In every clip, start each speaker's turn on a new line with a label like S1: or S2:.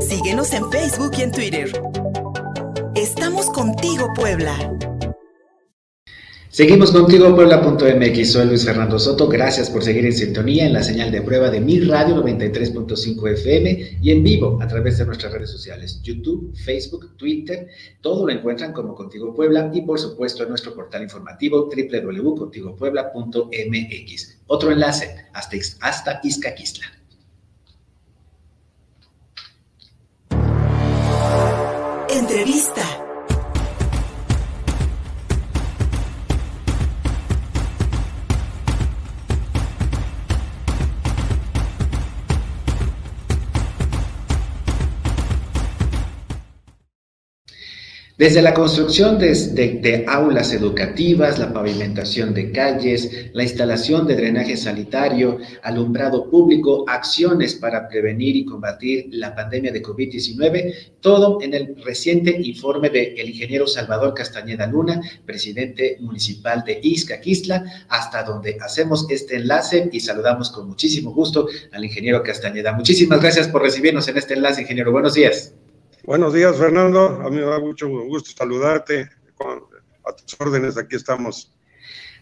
S1: Síguenos en Facebook y en Twitter. Estamos contigo, Puebla.
S2: Seguimos contigo, Puebla.mx. Soy Luis Fernando Soto. Gracias por seguir en sintonía en la señal de prueba de Mi Radio 93.5 FM y en vivo a través de nuestras redes sociales, YouTube, Facebook, Twitter. Todo lo encuentran como Contigo Puebla y, por supuesto, en nuestro portal informativo www.contigopuebla.mx. Otro enlace hasta, hasta Izcaquistla.
S1: Entrevista.
S2: Desde la construcción de, aulas educativas, la pavimentación de calles, la instalación de drenaje sanitario, alumbrado público, acciones para prevenir y combatir la pandemia de COVID-19, todo en el reciente informe del ingeniero Salvador Castañeda Luna, presidente municipal de Izcaquistla, hasta donde hacemos este enlace y saludamos con muchísimo gusto al ingeniero Castañeda. Muchísimas gracias por recibirnos en este enlace, ingeniero. Buenos días.
S3: Buenos días, Fernando. A mí me da mucho gusto saludarte. a tus órdenes, aquí estamos.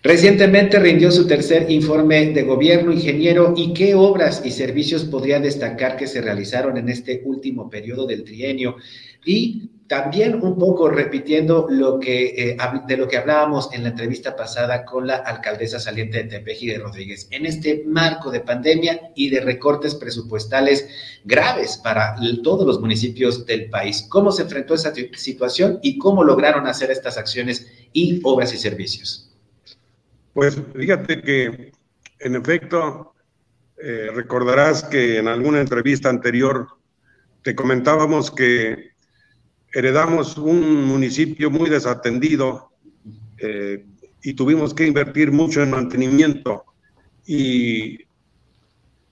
S2: Recientemente rindió su tercer informe de gobierno, ingeniero, ¿y qué obras y servicios podría destacar que se realizaron en este último periodo del trienio? Y también un poco repitiendo lo que, eh, de lo que hablábamos en la entrevista pasada con la alcaldesa saliente de Tepeji de Rodríguez, en este marco de pandemia y de recortes presupuestales graves para todos los municipios del país. ¿Cómo se enfrentó esa situación y cómo lograron hacer estas acciones y obras y servicios?
S3: Pues fíjate que, en efecto, eh, recordarás que en alguna entrevista anterior te comentábamos que heredamos un municipio muy desatendido eh, y tuvimos que invertir mucho en mantenimiento. Y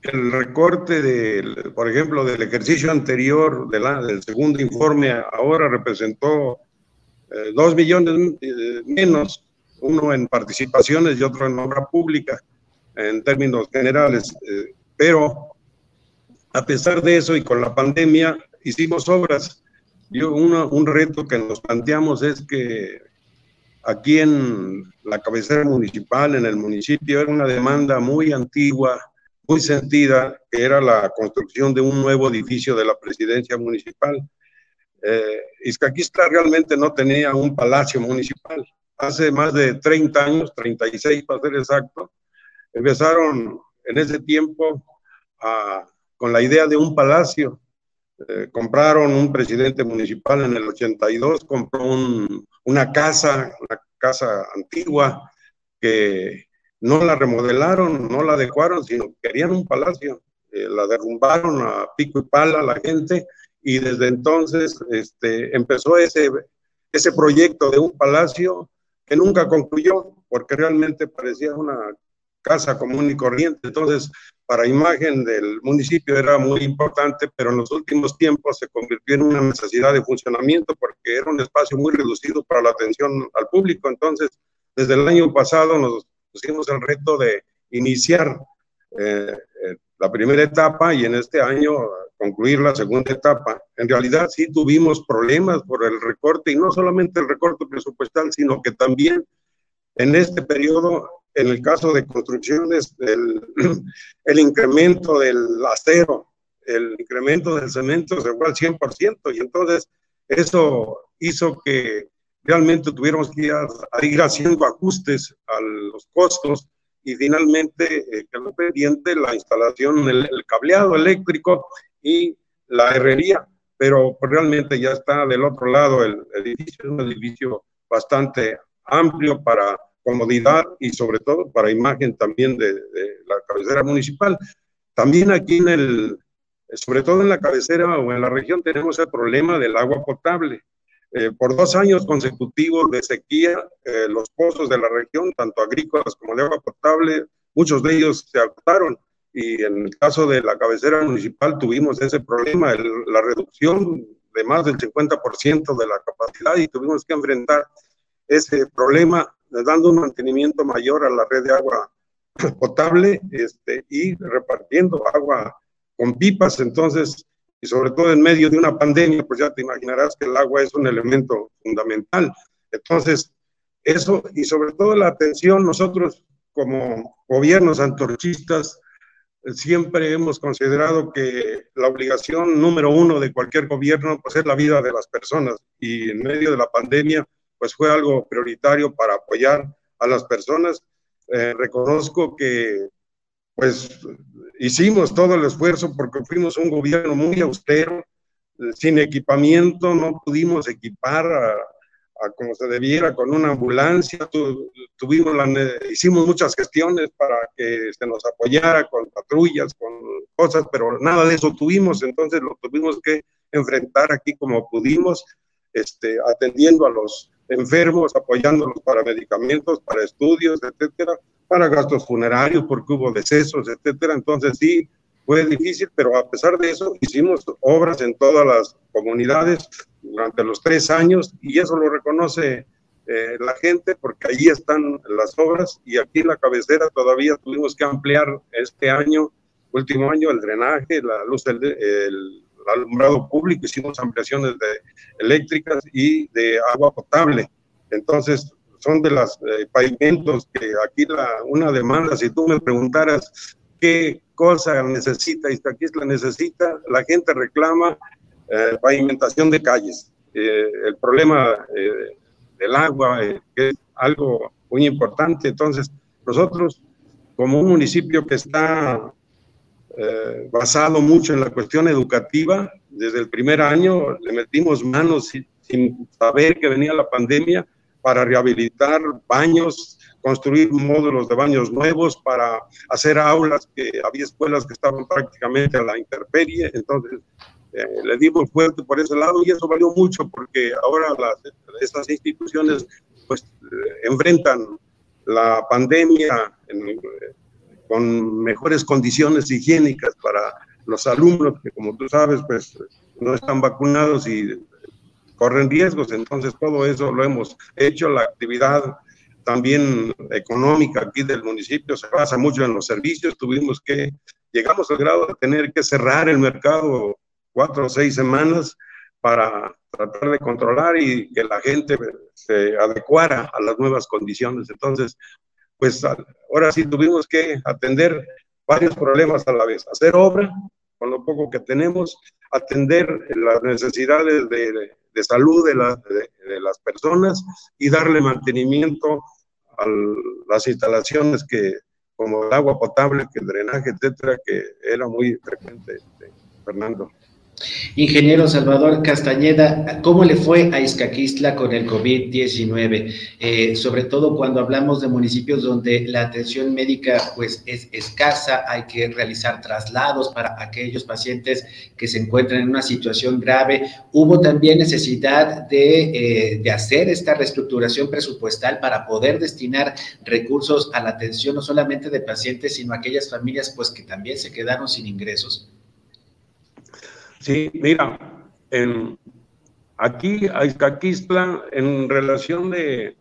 S3: el recorte, del, por ejemplo, del ejercicio anterior, del segundo informe, ahora representó eh, dos millones menos, uno en participaciones y otro en obra pública, en términos generales. Eh, pero a pesar de eso y con la pandemia, hicimos obras yo, un reto que nos planteamos es que aquí en la cabecera municipal, en el municipio, era una demanda muy antigua, muy sentida, que era la construcción de un nuevo edificio de la presidencia municipal. Eh, realmente no tenía un palacio municipal. Hace más de 30 años, 36 para ser exacto, empezaron en ese tiempo con la idea de un palacio eh, compraron un presidente municipal en el 82, compró una casa, una casa antigua que no la remodelaron, no la adecuaron, sino querían un palacio. Eh, la derrumbaron a pico y pala la gente y desde entonces este, empezó ese, ese proyecto de un palacio que nunca concluyó porque realmente parecía una casa común y corriente. Entonces, para imagen del municipio era muy importante, pero en los últimos tiempos se convirtió en una necesidad de funcionamiento porque era un espacio muy reducido para la atención al público. Entonces, desde el año pasado nos pusimos el reto de iniciar eh, eh, la primera etapa y en este año concluir la segunda etapa. En realidad sí tuvimos problemas por el recorte y no solamente el recorte presupuestal, sino que también en este periodo en el caso de construcciones, el, el incremento del acero, el incremento del cemento se fue al 100%, y entonces eso hizo que realmente tuviéramos que ir, haciendo ajustes a los costos y finalmente eh, quedó pendiente la instalación, el, el, cableado eléctrico y la herrería, pero realmente ya está del otro lado el edificio, es un edificio bastante amplio para comodidad y sobre todo para imagen también de, la cabecera municipal. También aquí en el, sobre todo en la cabecera o en la región tenemos el problema del agua potable. Eh, por dos años consecutivos de sequía, eh, los pozos de la región, tanto agrícolas como de agua potable, muchos de ellos se agotaron y en el caso de la cabecera municipal tuvimos ese problema, la reducción de más del 50% de la capacidad y tuvimos que enfrentar ese problema dando un mantenimiento mayor a la red de agua potable este, y repartiendo agua con pipas. Entonces, y sobre todo en medio de una pandemia, pues ya te imaginarás que el agua es un elemento fundamental. Entonces, eso y sobre todo la atención, nosotros como gobiernos antorchistas, siempre hemos considerado que la obligación número uno de cualquier gobierno pues es la vida de las personas y en medio de la pandemia pues fue algo prioritario para apoyar a las personas. Eh, reconozco que pues hicimos todo el esfuerzo porque fuimos un gobierno muy austero, sin equipamiento, no pudimos equipar a, como se debiera con una ambulancia. tuvimos hicimos muchas gestiones para que se nos apoyara con patrullas, con cosas, pero nada de eso tuvimos, entonces lo tuvimos que enfrentar aquí como pudimos, este, atendiendo a los enfermos, apoyándolos para medicamentos, para estudios, etcétera, para gastos funerarios, porque hubo decesos, etcétera. Entonces sí, fue difícil, pero a pesar de eso hicimos obras en todas las comunidades durante los tres años y eso lo reconoce eh, la gente porque allí están las obras y aquí en la cabecera todavía tuvimos que ampliar este año, último año, el drenaje, la luz, del, el, alumbrado público, hicimos ampliaciones de eléctricas y de agua potable. Entonces, son de los eh, pavimentos que aquí la, una demanda, si tú me preguntaras qué cosa necesita, y aquí la necesita, la gente reclama eh, pavimentación de calles. Eh, el problema eh, del agua, que es algo muy importante. Entonces, nosotros, como un municipio que está basado mucho en la cuestión educativa, desde el primer año le metimos manos sin, sin saber que venía la pandemia para rehabilitar baños, construir módulos de baños nuevos para hacer aulas que había escuelas que estaban prácticamente a la intemperie, entonces eh, le dimos fuerte por ese lado y eso valió mucho porque ahora las, estas instituciones pues eh, enfrentan la pandemia con mejores condiciones higiénicas para los alumnos que como tú sabes pues no están vacunados y corren riesgos, entonces todo eso lo hemos hecho, la actividad también económica aquí del municipio se basa mucho en los servicios, tuvimos que, llegamos al grado de tener que cerrar el mercado cuatro o seis semanas para tratar de controlar y que la gente se adecuara a las nuevas condiciones. Entonces, pues ahora sí tuvimos que atender varios problemas a la vez, hacer obra con lo poco que tenemos, atender las necesidades de, de salud de, de, las personas y darle mantenimiento a las instalaciones que, como el agua potable, que el drenaje, etcétera, que era muy frecuente, este, Fernando.
S2: Ingeniero Salvador Castañeda, ¿cómo le fue a Izcaquistla con el COVID-19? Eh, sobre todo cuando hablamos de municipios donde la atención médica pues es escasa, hay que realizar traslados para aquellos pacientes que se encuentran en una situación grave. Hubo también necesidad de, eh, de hacer esta reestructuración presupuestal para poder destinar recursos a la atención no solamente de pacientes, sino a aquellas familias pues que también se quedaron sin ingresos.
S3: Sí, mira, en, aquí a Izcaquistla, en relación de,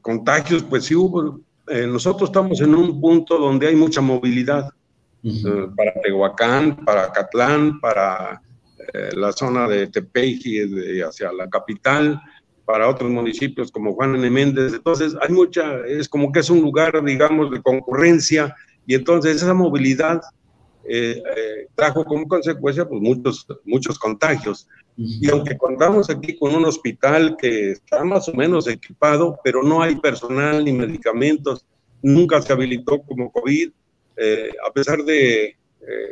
S3: contagios, pues sí hubo, eh, nosotros estamos en un punto donde hay mucha movilidad eh, para Tehuacán, para Catlán, para eh, la zona de Tepeji, hacia la capital, para otros municipios como Juan N. Méndez. Entonces, hay mucha, es como que es un lugar, digamos, de concurrencia, y entonces esa movilidad eh, eh, trajo como consecuencia pues, muchos, muchos contagios. Y aunque contamos aquí con un hospital que está más o menos equipado, pero no hay personal ni medicamentos, nunca se habilitó como COVID, eh, a pesar de,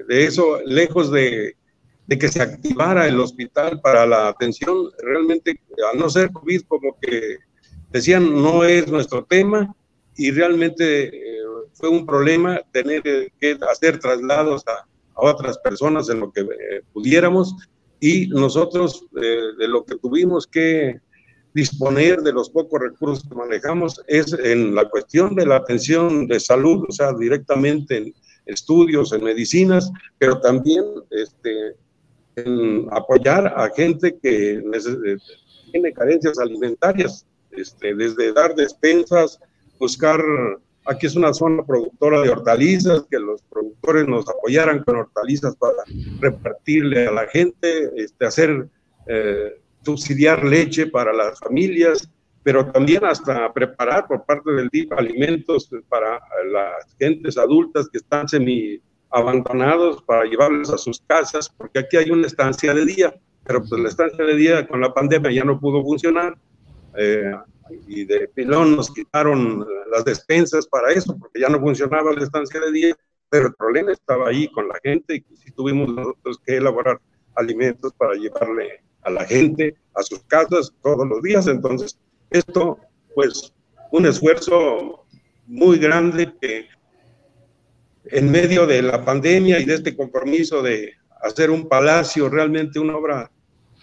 S3: de eso, lejos de, de, que se activara el hospital para la atención, realmente, al no ser COVID, como que decían, no es nuestro tema, y realmente fue un problema tener que hacer traslados a, otras personas en lo que eh, pudiéramos. Y nosotros eh, de lo que tuvimos que disponer de los pocos recursos que manejamos es en la cuestión de la atención de salud, o sea, directamente en estudios, en medicinas, pero también este, en apoyar a gente que eh, tiene carencias alimentarias, este, desde dar despensas, buscar Aquí es una zona productora de hortalizas, que los productores nos apoyaran con hortalizas para repartirle a la gente, este, hacer, eh, subsidiar leche para las familias, pero también hasta preparar por parte del DIF alimentos para las gentes adultas que están semi abandonados para llevarles a sus casas, porque aquí hay una estancia de día, pero pues la estancia de día con la pandemia ya no pudo funcionar. Eh, y de pilón nos quitaron las despensas para eso, porque ya no funcionaba la estancia de día, pero el problema estaba ahí con la gente y sí tuvimos nosotros que elaborar alimentos para llevarle a la gente a sus casas todos los días. Entonces, esto, pues, un esfuerzo muy grande que en medio de la pandemia y de este compromiso de hacer un palacio, realmente una obra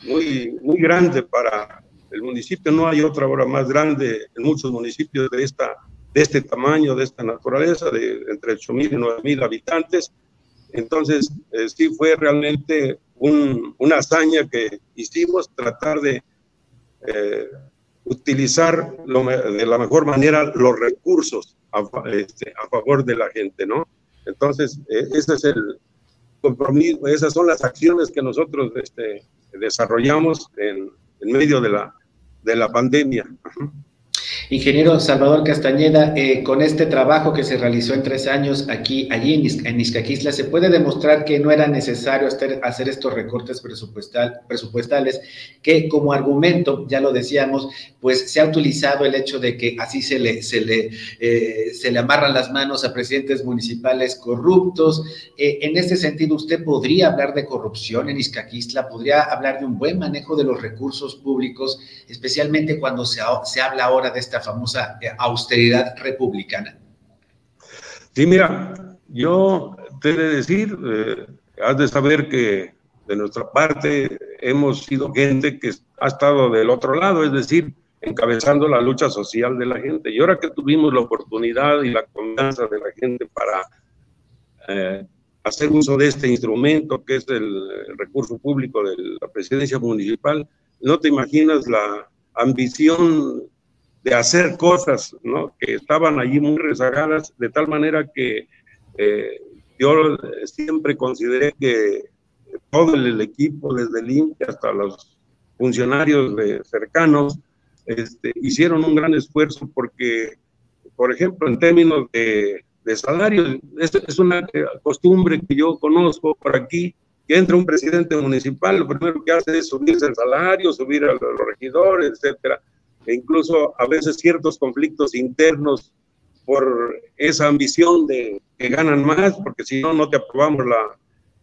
S3: muy, muy grande para el municipio. No hay otra obra más grande en muchos municipios de, esta, de este tamaño, de esta naturaleza, de entre 8.000 y 9.000 habitantes. Entonces, eh, sí fue realmente un, una hazaña que hicimos, tratar de eh, utilizar de la mejor manera los recursos a, este, a favor de la gente, ¿no? Entonces, eh, ese es el compromiso, esas son las acciones que nosotros este, desarrollamos en, en medio de la, de la pandemia.
S2: Ingeniero Salvador Castañeda, eh, con este trabajo que se realizó en tres años aquí, allí en, Izcaquisla, ¿se puede demostrar que no era necesario hacer, estos recortes presupuestal, presupuestales? Que como argumento, ya lo decíamos, pues se ha utilizado el hecho de que así se le, se le, eh, se le amarran las manos a presidentes municipales corruptos. Eh, en este sentido, ¿usted podría hablar de corrupción en Izcaquisla? ¿Podría hablar de un buen manejo de los recursos públicos, especialmente cuando se, se habla ahora de esta famosa eh, austeridad republicana?
S3: Sí, mira, yo te he de decir, eh, has de saber que de nuestra parte hemos sido gente que ha estado del otro lado, es decir, encabezando la lucha social de la gente. Y ahora que tuvimos la oportunidad y la confianza de la gente para eh, hacer uso de este instrumento que es el recurso público de la presidencia municipal, no te imaginas la ambición de hacer cosas que estaban allí muy rezagadas, de tal manera que eh, yo siempre consideré que todo el equipo, desde el INPE hasta los funcionarios cercanos, este, hicieron un gran esfuerzo porque, por ejemplo, en términos de, de salarios, es, es, una costumbre que yo conozco por aquí, que entra un presidente municipal, lo primero que hace es subirse el salario, subir a los regidores, etcétera e incluso a veces ciertos conflictos internos por esa ambición de que ganan más, porque si no, no te aprobamos la,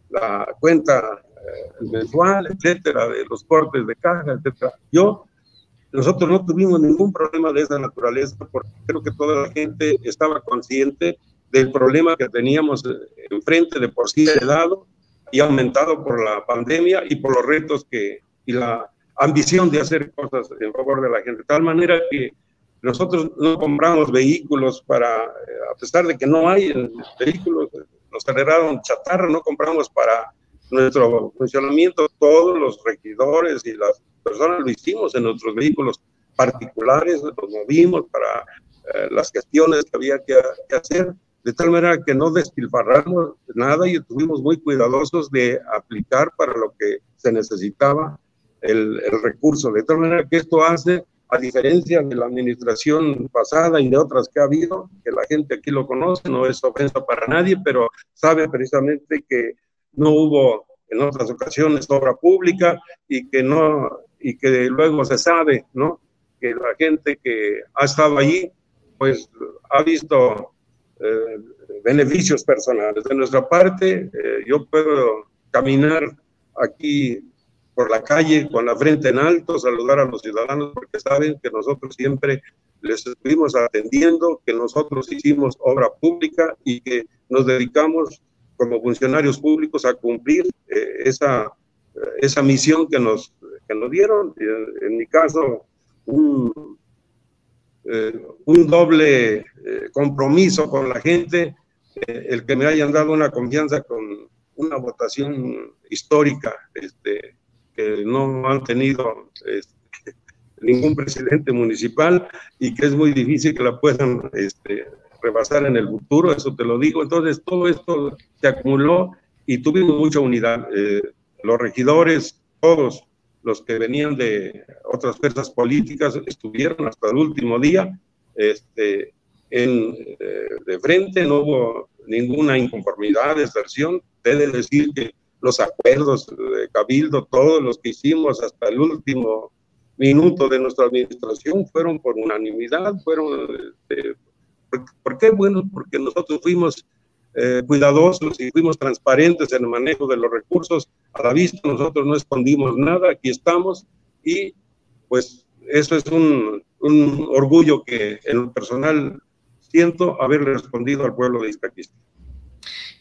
S3: la cuenta eh, mensual, etcétera, de los cortes de caja, etcétera. Yo, nosotros no tuvimos ningún problema de esa naturaleza, porque creo que toda la gente estaba consciente del problema que teníamos eh, enfrente de por sí heredado y aumentado por la pandemia y por los retos que y la ambición de hacer cosas en favor de la gente, de tal manera que nosotros no compramos vehículos para, eh, a pesar de que no hay vehículos, nos generaron chatarra, no compramos para nuestro funcionamiento, todos los regidores y las personas lo hicimos en nuestros vehículos particulares, los movimos para eh, las gestiones que había que, que, hacer, de tal manera que no despilfarramos nada y estuvimos muy cuidadosos de aplicar para lo que se necesitaba el, recurso. De tal manera que esto hace, a diferencia de la administración pasada y de otras que ha habido, que la gente aquí lo conoce, no es ofensa para nadie, pero sabe precisamente que no hubo en otras ocasiones obra pública y que no y que luego se sabe, ¿no? Que la gente que ha estado allí, pues ha visto eh, beneficios personales. De nuestra parte, eh, yo puedo caminar aquí por la calle con la frente en alto, saludar a los ciudadanos porque saben que nosotros siempre les estuvimos atendiendo, que nosotros hicimos obra pública y que nos dedicamos como funcionarios públicos a cumplir eh, esa, esa misión que nos, que nos dieron. En, mi caso, un, eh, un doble eh, compromiso con la gente, el que me hayan dado una confianza con una votación histórica este, que no han tenido este, ningún presidente municipal y que es muy difícil que la puedan este, rebasar en el futuro, eso te lo digo. Entonces, todo esto se acumuló y tuvimos mucha unidad. Eh, los regidores, todos los que venían de otras fuerzas políticas, estuvieron hasta el último día este, en, eh, de frente, no hubo ninguna inconformidad, deserción. Debe decir que los acuerdos de Cabildo, todos los que hicimos hasta el último minuto de nuestra administración fueron por unanimidad, fueron, este, ¿por, qué? Bueno, porque nosotros fuimos eh, cuidadosos y fuimos transparentes en el manejo de los recursos. A la vista nosotros no escondimos nada, aquí estamos y pues eso es un, orgullo que en lo personal siento haberle respondido al pueblo de Iztaquista.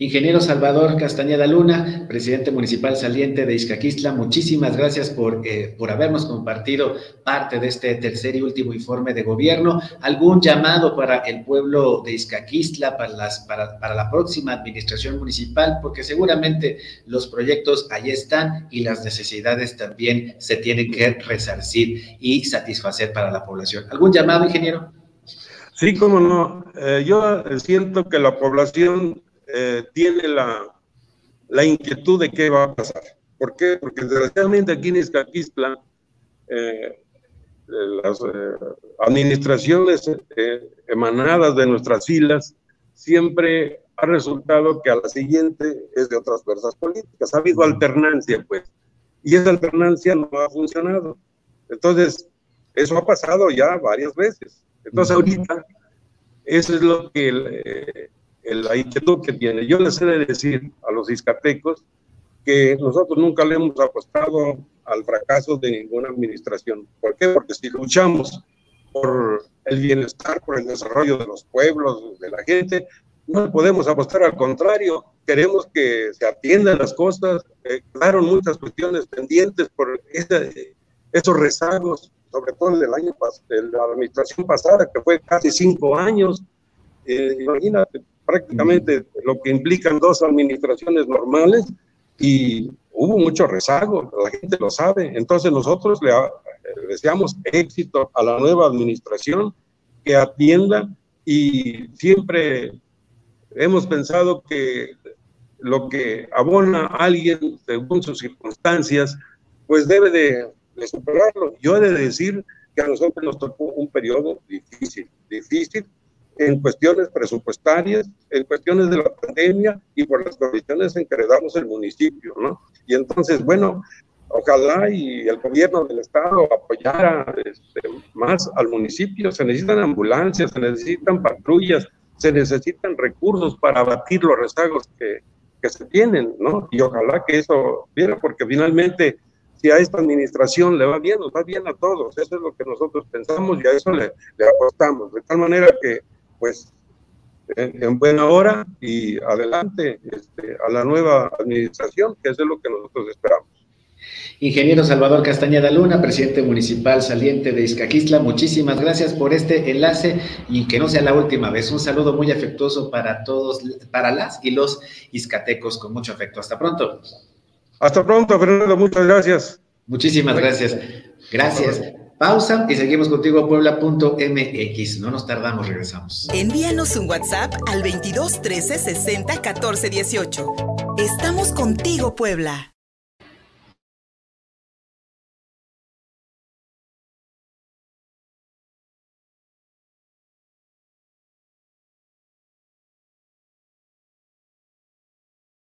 S2: Ingeniero Salvador Castañeda Luna, presidente municipal saliente de Izcaquistla, muchísimas gracias por, eh, por habernos compartido parte de este tercer y último informe de gobierno. ¿Algún llamado para el pueblo de Izcaquistla, para, las, para, para la próxima administración municipal? Porque seguramente los proyectos ahí están y las necesidades también se tienen que resarcir y satisfacer para la población. ¿Algún llamado, ingeniero?
S3: Sí, cómo no. Eh, yo siento que la población eh, tiene la, la, inquietud de qué va a pasar. ¿Por qué? Porque desgraciadamente aquí en Izcaquistla, eh, las eh, administraciones emanadas de nuestras filas siempre ha resultado que a la siguiente es de otras fuerzas políticas. Ha habido alternancia, pues, y esa alternancia no ha funcionado. Entonces, eso ha pasado ya varias veces. Entonces, ahorita, eso es lo que la inquietud que tiene. Yo les he de decir a los iscatecos que nosotros nunca le hemos apostado al fracaso de ninguna administración. ¿Por qué? Porque si luchamos por el bienestar, por el desarrollo de los pueblos, de la gente, no podemos apostar al contrario. Queremos que se atiendan las cosas. Eh, quedaron muchas cuestiones pendientes por esos rezagos, sobre todo del año de la administración pasada, que fue casi cinco años. Eh, imagínate, prácticamente lo que implican dos administraciones normales y hubo mucho rezago, la gente lo sabe. Entonces nosotros le deseamos éxito a la nueva administración que atienda y siempre hemos pensado que lo que abona alguien según sus circunstancias, pues debe de, de superarlo. Yo he de decir que a nosotros nos tocó un periodo difícil, difícil, en cuestiones presupuestarias, en cuestiones de la pandemia y por las condiciones en que heredamos el municipio, ¿no? Y entonces, bueno, ojalá y el gobierno del estado apoyara este, más al municipio. Se necesitan ambulancias, se necesitan patrullas, se necesitan recursos para abatir los rezagos que, que se tienen, ¿no? Y ojalá que eso viera, porque finalmente si a esta administración le va bien, nos va bien a todos. Eso es lo que nosotros pensamos y a eso le, le apostamos. De tal manera que pues en, buena hora y adelante este, a la nueva administración, que es lo que nosotros esperamos.
S2: Ingeniero Salvador Castañeda Luna, presidente municipal saliente de Izcaquistla, muchísimas gracias por este enlace y que no sea la última vez. Un saludo muy afectuoso para todos, para las y los izcatecos, con mucho afecto. Hasta pronto.
S3: Hasta pronto, Fernando, muchas gracias.
S2: Muchísimas gracias. Gracias. Pausa y seguimos contigo puebla.mx. No nos tardamos, regresamos.
S1: Envíanos un WhatsApp al 22 13 60 14 18. Estamos contigo, Puebla.